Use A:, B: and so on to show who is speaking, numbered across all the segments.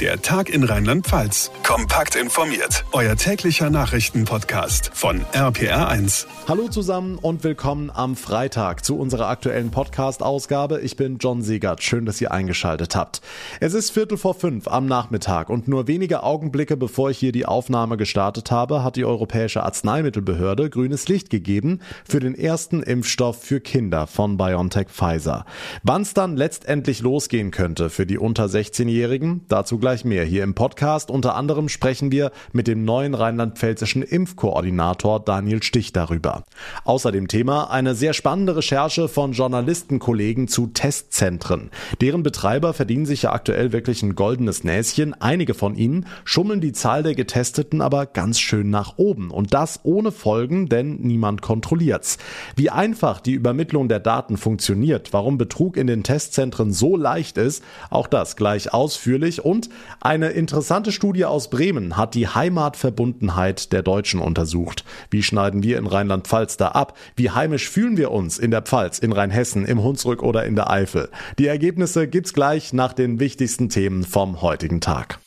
A: Der Tag in Rheinland-Pfalz. Kompakt informiert. Euer täglicher Nachrichtenpodcast von RPR1.
B: Hallo zusammen und willkommen am Freitag zu unserer aktuellen Podcast-Ausgabe. Ich bin John Segert. Schön, dass ihr eingeschaltet habt. Es ist Viertel vor fünf am Nachmittag und nur wenige Augenblicke bevor ich hier die Aufnahme gestartet habe, hat die Europäische Arzneimittelbehörde grünes Licht gegeben für den ersten Impfstoff für Kinder von BioNTech Pfizer. Wann es dann letztendlich losgehen könnte für die unter 16-Jährigen, dazu gleich mehr hier im Podcast. Unter anderem sprechen wir mit dem neuen rheinland-pfälzischen Impfkoordinator Daniel Stich darüber. Außerdem Thema eine sehr spannende Recherche von Journalistenkollegen zu Testzentren. Deren Betreiber verdienen sich ja aktuell wirklich ein goldenes Näschen. Einige von ihnen schummeln die Zahl der Getesteten aber ganz schön nach oben. Und das ohne Folgen, denn niemand kontrolliert's. Wie einfach die Übermittlung der Daten funktioniert, warum Betrug in den Testzentren so leicht ist, auch das gleich ausführlich und eine interessante Studie aus Bremen hat die Heimatverbundenheit der Deutschen untersucht. Wie schneiden wir in Rheinland-Pfalz da ab? Wie heimisch fühlen wir uns in der Pfalz, in Rheinhessen, im Hunsrück oder in der Eifel? Die Ergebnisse gibt's gleich nach den wichtigsten Themen vom heutigen Tag.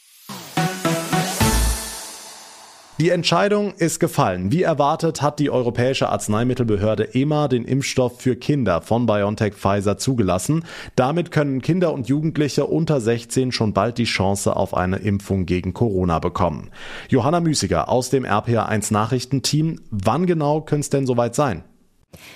B: Die Entscheidung ist gefallen. Wie erwartet hat die Europäische Arzneimittelbehörde EMA den Impfstoff für Kinder von BioNTech Pfizer zugelassen. Damit können Kinder und Jugendliche unter 16 schon bald die Chance auf eine Impfung gegen Corona bekommen. Johanna Müßiger aus dem RPA1 Nachrichtenteam. Wann genau könnte es denn soweit sein?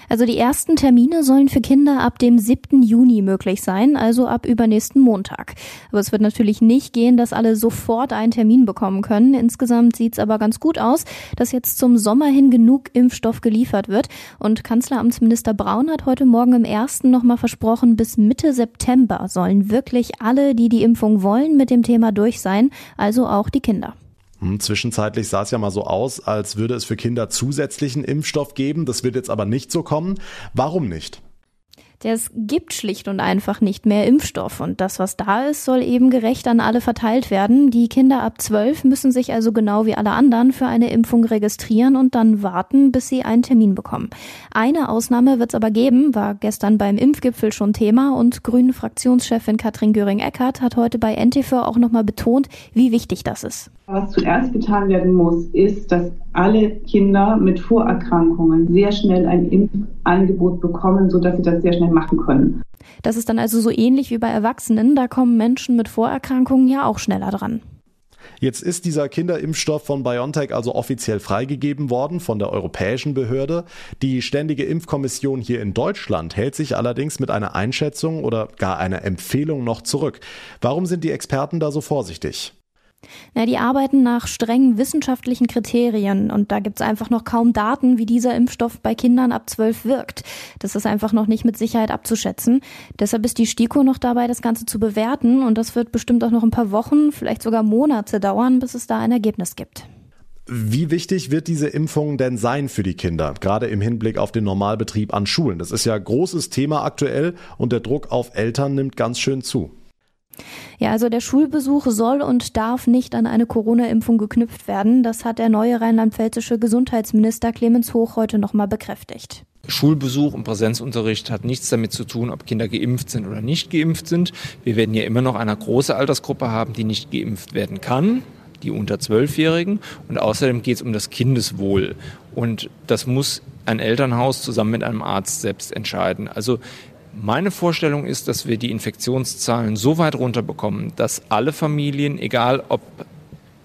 C: Also die ersten Termine sollen für Kinder ab dem 7. Juni möglich sein, also ab übernächsten Montag. Aber es wird natürlich nicht gehen, dass alle sofort einen Termin bekommen können. Insgesamt sieht es aber ganz gut aus, dass jetzt zum Sommer hin genug Impfstoff geliefert wird. Und Kanzleramtsminister Braun hat heute Morgen im ersten nochmal versprochen, bis Mitte September sollen wirklich alle, die die Impfung wollen, mit dem Thema durch sein, also auch die Kinder.
B: Hm, zwischenzeitlich sah es ja mal so aus, als würde es für Kinder zusätzlichen Impfstoff geben. Das wird jetzt aber nicht so kommen. Warum nicht?
C: Es gibt schlicht und einfach nicht mehr Impfstoff und das, was da ist, soll eben gerecht an alle verteilt werden. Die Kinder ab zwölf müssen sich also genau wie alle anderen für eine Impfung registrieren und dann warten, bis sie einen Termin bekommen. Eine Ausnahme wird es aber geben, war gestern beim Impfgipfel schon Thema und Grünen Fraktionschefin Katrin Göring-Eckardt hat heute bei NTV auch nochmal betont, wie wichtig das ist.
D: Was zuerst getan werden muss, ist, dass alle Kinder mit Vorerkrankungen sehr schnell ein Impfangebot bekommen, sodass sie das sehr schnell machen können.
C: Das ist dann also so ähnlich wie bei Erwachsenen. Da kommen Menschen mit Vorerkrankungen ja auch schneller dran.
B: Jetzt ist dieser Kinderimpfstoff von BioNTech also offiziell freigegeben worden von der europäischen Behörde. Die Ständige Impfkommission hier in Deutschland hält sich allerdings mit einer Einschätzung oder gar einer Empfehlung noch zurück. Warum sind die Experten da so vorsichtig?
C: Na, die arbeiten nach strengen wissenschaftlichen Kriterien und da gibt's einfach noch kaum Daten, wie dieser Impfstoff bei Kindern ab zwölf wirkt. Das ist einfach noch nicht mit Sicherheit abzuschätzen. Deshalb ist die STIKO noch dabei, das Ganze zu bewerten und das wird bestimmt auch noch ein paar Wochen, vielleicht sogar Monate dauern, bis es da ein Ergebnis gibt.
B: Wie wichtig wird diese Impfung denn sein für die Kinder, gerade im Hinblick auf den Normalbetrieb an Schulen? Das ist ja großes Thema aktuell und der Druck auf Eltern nimmt ganz schön zu.
C: Ja, also der Schulbesuch soll und darf nicht an eine Corona-Impfung geknüpft werden. Das hat der neue rheinland-pfälzische Gesundheitsminister Clemens Hoch heute nochmal bekräftigt.
E: Schulbesuch und Präsenzunterricht hat nichts damit zu tun, ob Kinder geimpft sind oder nicht geimpft sind. Wir werden ja immer noch eine große Altersgruppe haben, die nicht geimpft werden kann, die unter Zwölfjährigen. Und außerdem geht es um das Kindeswohl. Und das muss ein Elternhaus zusammen mit einem Arzt selbst entscheiden. Also meine Vorstellung ist, dass wir die Infektionszahlen so weit runterbekommen, dass alle Familien, egal ob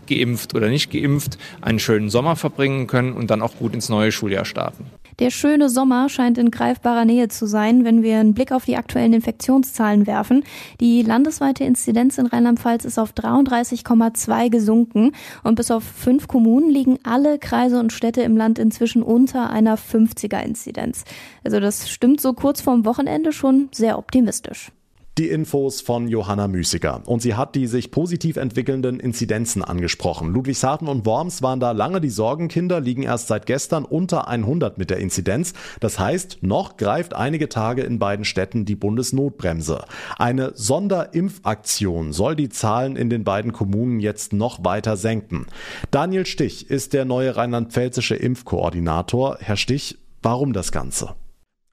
E: geimpft oder nicht geimpft, einen schönen Sommer verbringen können und dann auch gut ins neue Schuljahr starten.
C: Der schöne Sommer scheint in greifbarer Nähe zu sein, wenn wir einen Blick auf die aktuellen Infektionszahlen werfen. Die landesweite Inzidenz in Rheinland-Pfalz ist auf 33,2 gesunken und bis auf fünf Kommunen liegen alle Kreise und Städte im Land inzwischen unter einer 50er Inzidenz. Also das stimmt so kurz vorm Wochenende schon sehr optimistisch.
B: Die Infos von Johanna Müßiger. Und sie hat die sich positiv entwickelnden Inzidenzen angesprochen. Ludwigshafen und Worms waren da lange die Sorgenkinder, liegen erst seit gestern unter 100 mit der Inzidenz. Das heißt, noch greift einige Tage in beiden Städten die Bundesnotbremse. Eine Sonderimpfaktion soll die Zahlen in den beiden Kommunen jetzt noch weiter senken. Daniel Stich ist der neue rheinland-pfälzische Impfkoordinator. Herr Stich, warum das Ganze?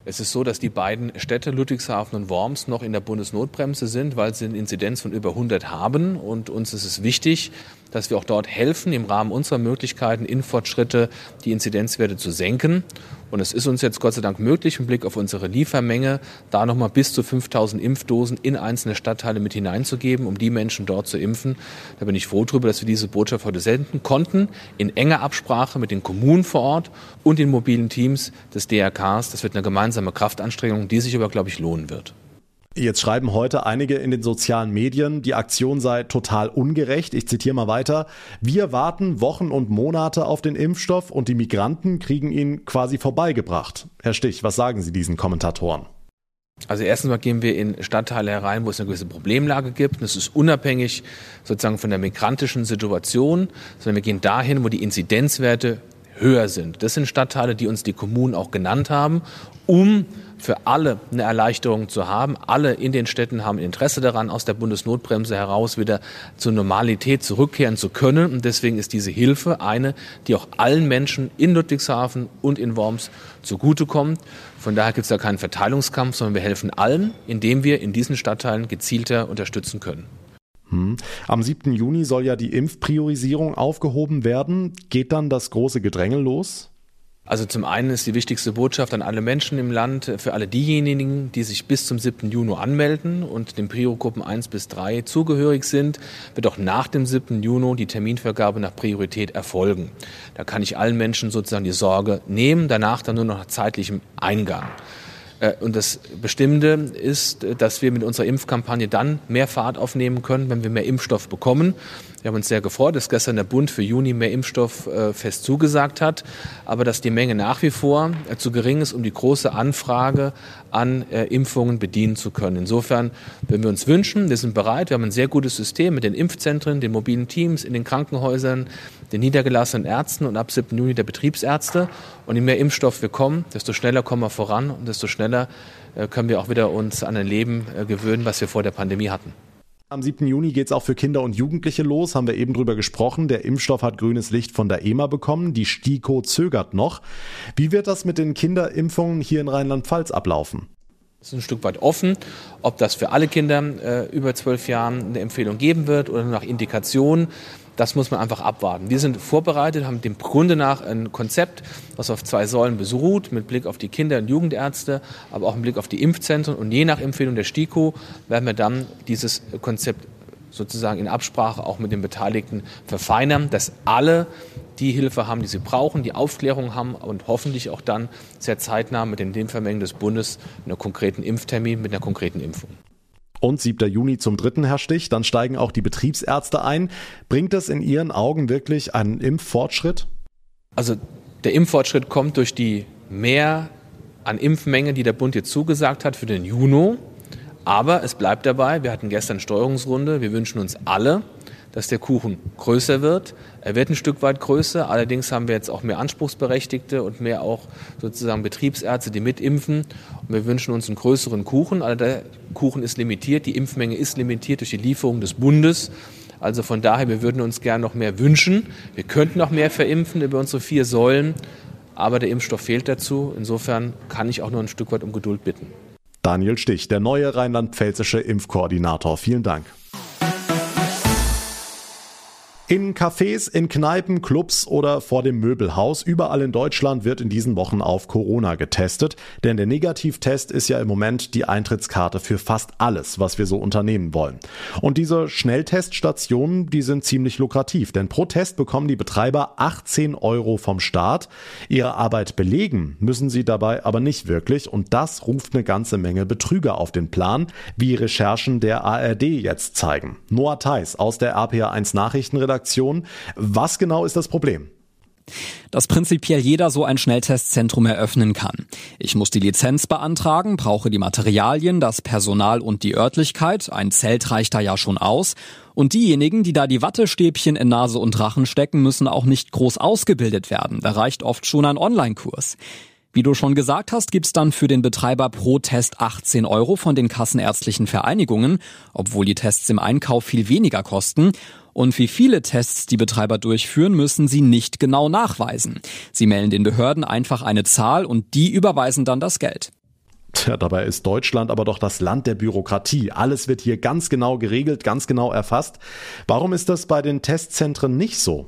F: Es ist so, dass die beiden Städte Ludwigshafen und Worms noch in der Bundesnotbremse sind, weil sie eine Inzidenz von über 100 haben. Und uns ist es wichtig, dass wir auch dort helfen, im Rahmen unserer Möglichkeiten in Fortschritte die Inzidenzwerte zu senken. Und es ist uns jetzt Gott sei Dank möglich, im Blick auf unsere Liefermenge, da nochmal bis zu 5000 Impfdosen in einzelne Stadtteile mit hineinzugeben, um die Menschen dort zu impfen. Da bin ich froh darüber, dass wir diese Botschaft heute senden konnten, in enger Absprache mit den Kommunen vor Ort und den mobilen Teams des DRKs. Das wird eine gemeinsame Kraftanstrengung, die sich aber, glaube ich, lohnen wird.
B: Jetzt schreiben heute einige in den sozialen Medien, die Aktion sei total ungerecht. Ich zitiere mal weiter. Wir warten Wochen und Monate auf den Impfstoff und die Migranten kriegen ihn quasi vorbeigebracht. Herr Stich, was sagen Sie diesen Kommentatoren?
F: Also erstens mal gehen wir in Stadtteile herein, wo es eine gewisse Problemlage gibt. Das ist unabhängig sozusagen von der migrantischen Situation, sondern wir gehen dahin, wo die Inzidenzwerte höher sind. Das sind Stadtteile, die uns die Kommunen auch genannt haben, um für alle eine Erleichterung zu haben. Alle in den Städten haben Interesse daran, aus der Bundesnotbremse heraus wieder zur Normalität zurückkehren zu können. Und deswegen ist diese Hilfe eine, die auch allen Menschen in Ludwigshafen und in Worms zugutekommt. Von daher gibt es da keinen Verteilungskampf, sondern wir helfen allen, indem wir in diesen Stadtteilen gezielter unterstützen können.
B: Hm. Am 7. Juni soll ja die Impfpriorisierung aufgehoben werden. Geht dann das große Gedränge los?
F: Also zum einen ist die wichtigste Botschaft an alle Menschen im Land, für alle diejenigen, die sich bis zum 7. Juni anmelden und den Prio-Gruppen 1 bis 3 zugehörig sind, wird auch nach dem 7. Juni die Terminvergabe nach Priorität erfolgen. Da kann ich allen Menschen sozusagen die Sorge nehmen, danach dann nur noch nach zeitlichem Eingang. Äh, und das Bestimmte ist, dass wir mit unserer Impfkampagne dann mehr Fahrt aufnehmen können, wenn wir mehr Impfstoff bekommen. Wir haben uns sehr gefreut, dass gestern der Bund für Juni mehr Impfstoff äh, fest zugesagt hat, aber dass die Menge nach wie vor äh, zu gering ist, um die große Anfrage an äh, Impfungen bedienen zu können. Insofern, wenn wir uns wünschen, wir sind bereit, wir haben ein sehr gutes System mit den Impfzentren, den mobilen Teams in den Krankenhäusern, den niedergelassenen Ärzten und ab 7. Juni der Betriebsärzte. Und je mehr Impfstoff wir kommen, desto schneller kommen wir voran und desto schneller können wir auch wieder uns an ein Leben gewöhnen, was wir vor der Pandemie hatten.
B: Am 7. Juni geht es auch für Kinder und Jugendliche los, haben wir eben drüber gesprochen. Der Impfstoff hat grünes Licht von der EMA bekommen, die STIKO zögert noch. Wie wird das mit den Kinderimpfungen hier in Rheinland-Pfalz ablaufen?
F: Es ist ein Stück weit offen, ob das für alle Kinder äh, über zwölf Jahren eine Empfehlung geben wird oder nach Indikation. Das muss man einfach abwarten. Wir sind vorbereitet, haben dem Grunde nach ein Konzept, was auf zwei Säulen beruht, mit Blick auf die Kinder- und Jugendärzte, aber auch mit Blick auf die Impfzentren. Und je nach Empfehlung der STIKO werden wir dann dieses Konzept sozusagen in Absprache auch mit den Beteiligten verfeinern, dass alle die Hilfe haben, die sie brauchen, die Aufklärung haben und hoffentlich auch dann sehr zeitnah mit den Impfvermengen des Bundes einen konkreten Impftermin mit einer konkreten Impfung
B: und 7. Juni zum dritten Herr Stich. Dann steigen auch die Betriebsärzte ein. Bringt es in Ihren Augen wirklich einen Impffortschritt?
F: Also der Impffortschritt kommt durch die mehr an Impfmenge, die der Bund jetzt zugesagt hat für den Juni. Aber es bleibt dabei, wir hatten gestern Steuerungsrunde, wir wünschen uns alle, dass der Kuchen größer wird. Er wird ein Stück weit größer, allerdings haben wir jetzt auch mehr Anspruchsberechtigte und mehr auch sozusagen Betriebsärzte, die mitimpfen. Und wir wünschen uns einen größeren Kuchen. Also der Kuchen ist limitiert, die Impfmenge ist limitiert durch die Lieferung des Bundes. Also von daher, wir würden uns gern noch mehr wünschen. Wir könnten noch mehr verimpfen über unsere vier Säulen, aber der Impfstoff fehlt dazu. Insofern kann ich auch nur ein Stück weit um Geduld bitten.
B: Daniel Stich, der neue rheinland-pfälzische Impfkoordinator. Vielen Dank. In Cafés, in Kneipen, Clubs oder vor dem Möbelhaus, überall in Deutschland wird in diesen Wochen auf Corona getestet, denn der Negativtest ist ja im Moment die Eintrittskarte für fast alles, was wir so unternehmen wollen. Und diese Schnellteststationen, die sind ziemlich lukrativ, denn pro Test bekommen die Betreiber 18 Euro vom Staat. Ihre Arbeit belegen müssen sie dabei aber nicht wirklich und das ruft eine ganze Menge Betrüger auf den Plan, wie Recherchen der ARD jetzt zeigen. Noah Theis aus der RPA1 Nachrichtenredaktion Redaktion. Was genau ist das Problem?
G: dass prinzipiell jeder so ein Schnelltestzentrum eröffnen kann. Ich muss die Lizenz beantragen, brauche die Materialien, das Personal und die Örtlichkeit, ein Zelt reicht da ja schon aus, und diejenigen, die da die Wattestäbchen in Nase und Rachen stecken, müssen auch nicht groß ausgebildet werden, da reicht oft schon ein Online-Kurs. Wie du schon gesagt hast, gibt's dann für den Betreiber pro Test 18 Euro von den kassenärztlichen Vereinigungen, obwohl die Tests im Einkauf viel weniger kosten. Und wie viele Tests die Betreiber durchführen, müssen sie nicht genau nachweisen. Sie melden den Behörden einfach eine Zahl und die überweisen dann das Geld.
B: Tja, dabei ist Deutschland aber doch das Land der Bürokratie. Alles wird hier ganz genau geregelt, ganz genau erfasst. Warum ist das bei den Testzentren nicht so?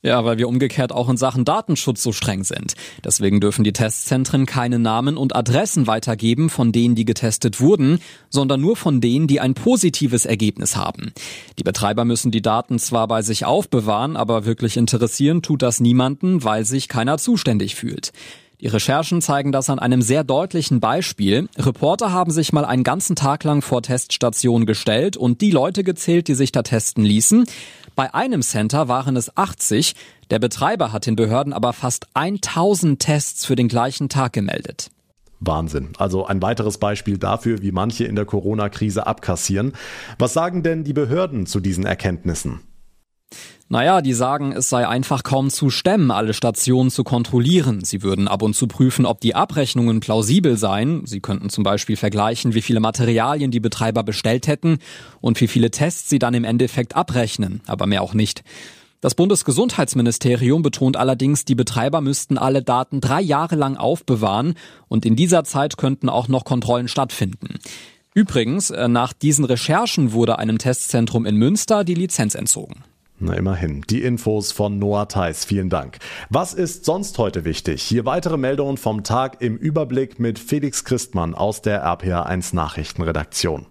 G: Ja, weil wir umgekehrt auch in Sachen Datenschutz so streng sind. Deswegen dürfen die Testzentren keine Namen und Adressen weitergeben von denen, die getestet wurden, sondern nur von denen, die ein positives Ergebnis haben. Die Betreiber müssen die Daten zwar bei sich aufbewahren, aber wirklich interessieren tut das niemanden, weil sich keiner zuständig fühlt. Die Recherchen zeigen das an einem sehr deutlichen Beispiel. Reporter haben sich mal einen ganzen Tag lang vor Teststationen gestellt und die Leute gezählt, die sich da testen ließen. Bei einem Center waren es 80. Der Betreiber hat den Behörden aber fast 1000 Tests für den gleichen Tag gemeldet.
B: Wahnsinn. Also ein weiteres Beispiel dafür, wie manche in der Corona-Krise abkassieren. Was sagen denn die Behörden zu diesen Erkenntnissen?
G: Naja, die sagen, es sei einfach kaum zu stemmen, alle Stationen zu kontrollieren. Sie würden ab und zu prüfen, ob die Abrechnungen plausibel seien. Sie könnten zum Beispiel vergleichen, wie viele Materialien die Betreiber bestellt hätten und wie viele Tests sie dann im Endeffekt abrechnen, aber mehr auch nicht. Das Bundesgesundheitsministerium betont allerdings, die Betreiber müssten alle Daten drei Jahre lang aufbewahren und in dieser Zeit könnten auch noch Kontrollen stattfinden. Übrigens, äh, nach diesen Recherchen wurde einem Testzentrum in Münster die Lizenz entzogen.
B: Na immerhin. Die Infos von Noah Theis. Vielen Dank. Was ist sonst heute wichtig? Hier weitere Meldungen vom Tag im Überblick mit Felix Christmann aus der RPA1 Nachrichtenredaktion.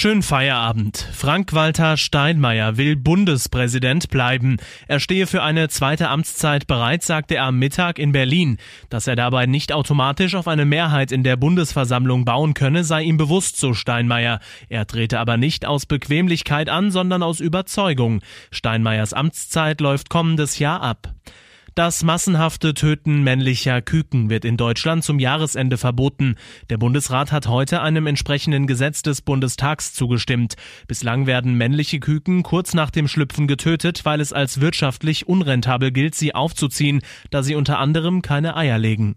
H: Schönen Feierabend. Frank-Walter Steinmeier will Bundespräsident bleiben. Er stehe für eine zweite Amtszeit bereit, sagte er am Mittag in Berlin. Dass er dabei nicht automatisch auf eine Mehrheit in der Bundesversammlung bauen könne, sei ihm bewusst, so Steinmeier. Er trete aber nicht aus Bequemlichkeit an, sondern aus Überzeugung. Steinmeiers Amtszeit läuft kommendes Jahr ab. Das massenhafte Töten männlicher Küken wird in Deutschland zum Jahresende verboten. Der Bundesrat hat heute einem entsprechenden Gesetz des Bundestags zugestimmt. Bislang werden männliche Küken kurz nach dem Schlüpfen getötet, weil es als wirtschaftlich unrentabel gilt, sie aufzuziehen, da sie unter anderem keine Eier legen.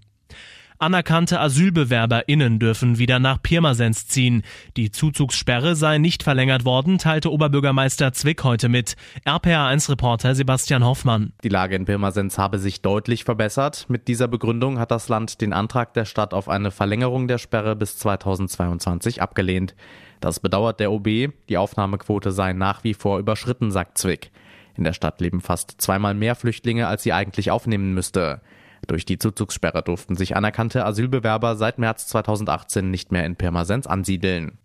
H: Anerkannte AsylbewerberInnen dürfen wieder nach Pirmasens ziehen. Die Zuzugssperre sei nicht verlängert worden, teilte Oberbürgermeister Zwick heute mit. RPA1-Reporter Sebastian Hoffmann.
I: Die Lage in Pirmasens habe sich deutlich verbessert. Mit dieser Begründung hat das Land den Antrag der Stadt auf eine Verlängerung der Sperre bis 2022 abgelehnt. Das bedauert der OB. Die Aufnahmequote sei nach wie vor überschritten, sagt Zwick. In der Stadt leben fast zweimal mehr Flüchtlinge, als sie eigentlich aufnehmen müsste. Durch die Zuzugssperre durften sich anerkannte Asylbewerber seit März 2018 nicht mehr in Pirmasens ansiedeln.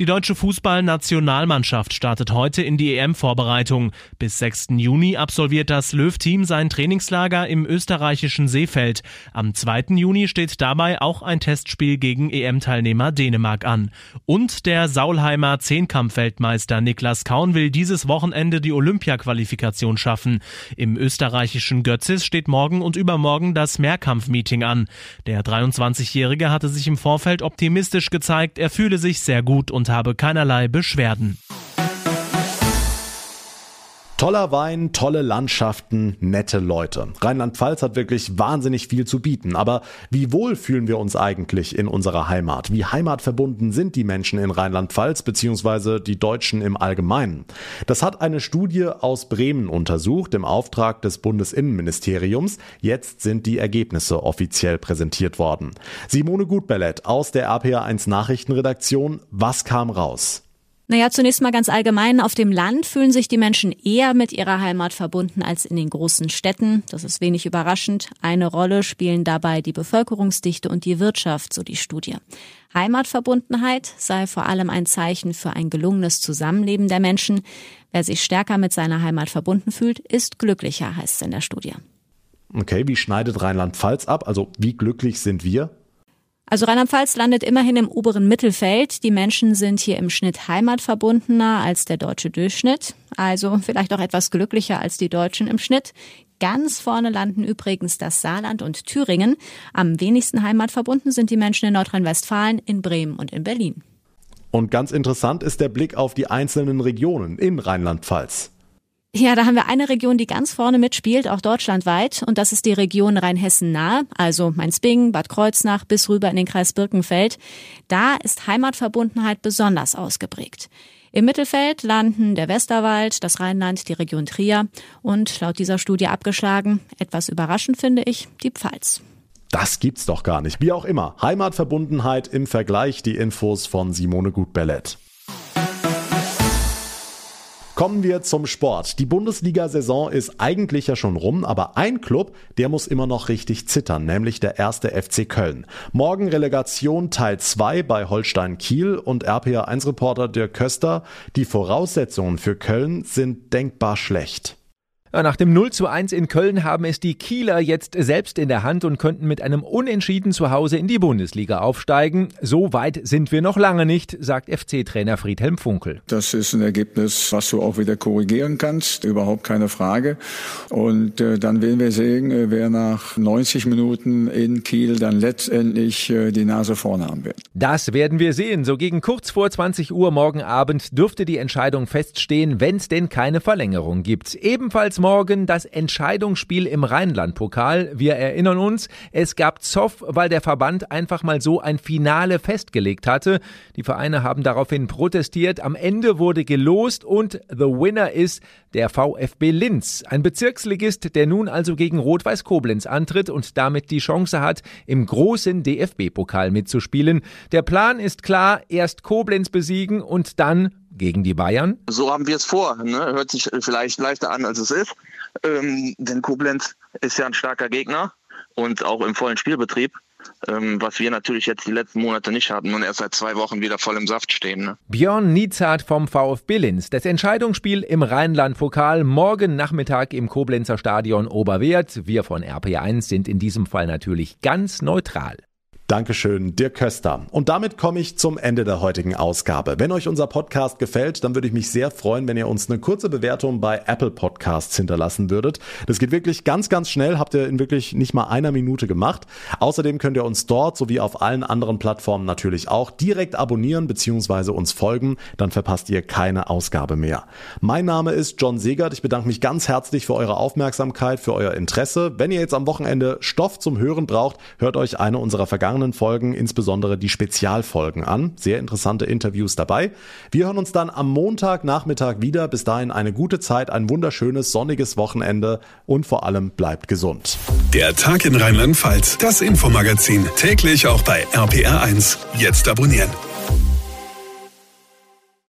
H: Die deutsche Fußballnationalmannschaft startet heute in die EM-Vorbereitung. Bis 6. Juni absolviert das Löw-Team sein Trainingslager im österreichischen Seefeld. Am 2. Juni steht dabei auch ein Testspiel gegen EM-Teilnehmer Dänemark an. Und der Saulheimer Zehnkampf-Weltmeister Niklas Kaun will dieses Wochenende die Olympia-Qualifikation schaffen. Im österreichischen Götzis steht morgen und übermorgen das Mehrkampf-Meeting an. Der 23-Jährige hatte sich im Vorfeld optimistisch gezeigt, er fühle sich sehr gut und und habe keinerlei Beschwerden.
B: Toller Wein, tolle Landschaften, nette Leute. Rheinland-Pfalz hat wirklich wahnsinnig viel zu bieten. Aber wie wohl fühlen wir uns eigentlich in unserer Heimat? Wie heimatverbunden sind die Menschen in Rheinland-Pfalz bzw. die Deutschen im Allgemeinen? Das hat eine Studie aus Bremen untersucht im Auftrag des Bundesinnenministeriums. Jetzt sind die Ergebnisse offiziell präsentiert worden. Simone Gutbellett aus der RPA1 Nachrichtenredaktion. Was kam raus?
J: Naja, zunächst mal ganz allgemein. Auf dem Land fühlen sich die Menschen eher mit ihrer Heimat verbunden als in den großen Städten. Das ist wenig überraschend. Eine Rolle spielen dabei die Bevölkerungsdichte und die Wirtschaft, so die Studie. Heimatverbundenheit sei vor allem ein Zeichen für ein gelungenes Zusammenleben der Menschen. Wer sich stärker mit seiner Heimat verbunden fühlt, ist glücklicher, heißt es in der Studie.
B: Okay, wie schneidet Rheinland-Pfalz ab? Also wie glücklich sind wir?
J: Also Rheinland-Pfalz landet immerhin im oberen Mittelfeld. Die Menschen sind hier im Schnitt heimatverbundener als der deutsche Durchschnitt. Also vielleicht auch etwas glücklicher als die Deutschen im Schnitt. Ganz vorne landen übrigens das Saarland und Thüringen. Am wenigsten heimatverbunden sind die Menschen in Nordrhein-Westfalen, in Bremen und in Berlin.
B: Und ganz interessant ist der Blick auf die einzelnen Regionen in Rheinland-Pfalz.
J: Ja, da haben wir eine Region, die ganz vorne mitspielt, auch deutschlandweit, und das ist die Region Rheinhessen-Nah, also Mainz-Bingen, Bad Kreuznach bis rüber in den Kreis Birkenfeld. Da ist Heimatverbundenheit besonders ausgeprägt. Im Mittelfeld landen der Westerwald, das Rheinland, die Region Trier und laut dieser Studie abgeschlagen, etwas überraschend finde ich, die Pfalz.
B: Das gibt's doch gar nicht. Wie auch immer. Heimatverbundenheit im Vergleich. Die Infos von Simone Gutbellet. Kommen wir zum Sport. Die Bundesliga-Saison ist eigentlich ja schon rum, aber ein Club, der muss immer noch richtig zittern, nämlich der erste FC Köln. Morgen Relegation Teil 2 bei Holstein Kiel und RPA1-Reporter Dirk Köster. Die Voraussetzungen für Köln sind denkbar schlecht.
K: Nach dem 0 zu 1 in Köln haben es die Kieler jetzt selbst in der Hand und könnten mit einem Unentschieden zu Hause in die Bundesliga aufsteigen. So weit sind wir noch lange nicht, sagt FC-Trainer Friedhelm Funkel.
L: Das ist ein Ergebnis, was du auch wieder korrigieren kannst, überhaupt keine Frage. Und äh, dann werden wir sehen, äh, wer nach 90 Minuten in Kiel dann letztendlich äh, die Nase vorne haben wird.
K: Das werden wir sehen. So gegen kurz vor 20 Uhr morgen Abend dürfte die Entscheidung feststehen, wenn es denn keine Verlängerung gibt. Ebenfalls morgen das Entscheidungsspiel im Rheinland-Pokal. Wir erinnern uns, es gab Zoff, weil der Verband einfach mal so ein Finale festgelegt hatte. Die Vereine haben daraufhin protestiert. Am Ende wurde gelost und the winner ist der VfB Linz, ein Bezirksligist, der nun also gegen Rot-Weiß Koblenz antritt und damit die Chance hat, im großen DFB-Pokal mitzuspielen. Der Plan ist klar, erst Koblenz besiegen und dann gegen die Bayern?
M: So haben wir es vor. Ne? Hört sich vielleicht leichter an, als es ist. Ähm, denn Koblenz ist ja ein starker Gegner und auch im vollen Spielbetrieb. Ähm, was wir natürlich jetzt die letzten Monate nicht hatten und erst seit zwei Wochen wieder voll im Saft stehen. Ne?
K: Björn Nietzhardt vom VfB Linz. Das Entscheidungsspiel im Rheinland-Pokal morgen Nachmittag im Koblenzer Stadion Oberwert. Wir von RP1 sind in diesem Fall natürlich ganz neutral.
B: Dankeschön, Dirk Köster. Und damit komme ich zum Ende der heutigen Ausgabe. Wenn euch unser Podcast gefällt, dann würde ich mich sehr freuen, wenn ihr uns eine kurze Bewertung bei Apple Podcasts hinterlassen würdet. Das geht wirklich ganz, ganz schnell, habt ihr in wirklich nicht mal einer Minute gemacht. Außerdem könnt ihr uns dort sowie auf allen anderen Plattformen natürlich auch direkt abonnieren bzw. uns folgen, dann verpasst ihr keine Ausgabe mehr. Mein Name ist John Segert. Ich bedanke mich ganz herzlich für eure Aufmerksamkeit, für euer Interesse. Wenn ihr jetzt am Wochenende Stoff zum Hören braucht, hört euch eine unserer vergangenen vergangenen Folgen, insbesondere die Spezialfolgen an. Sehr interessante Interviews dabei. Wir hören uns dann am Montagnachmittag wieder. Bis dahin eine gute Zeit, ein wunderschönes sonniges Wochenende und vor allem bleibt gesund.
A: Der Tag in Rheinland-Pfalz, das Infomagazin, täglich auch bei RPR1. Jetzt abonnieren.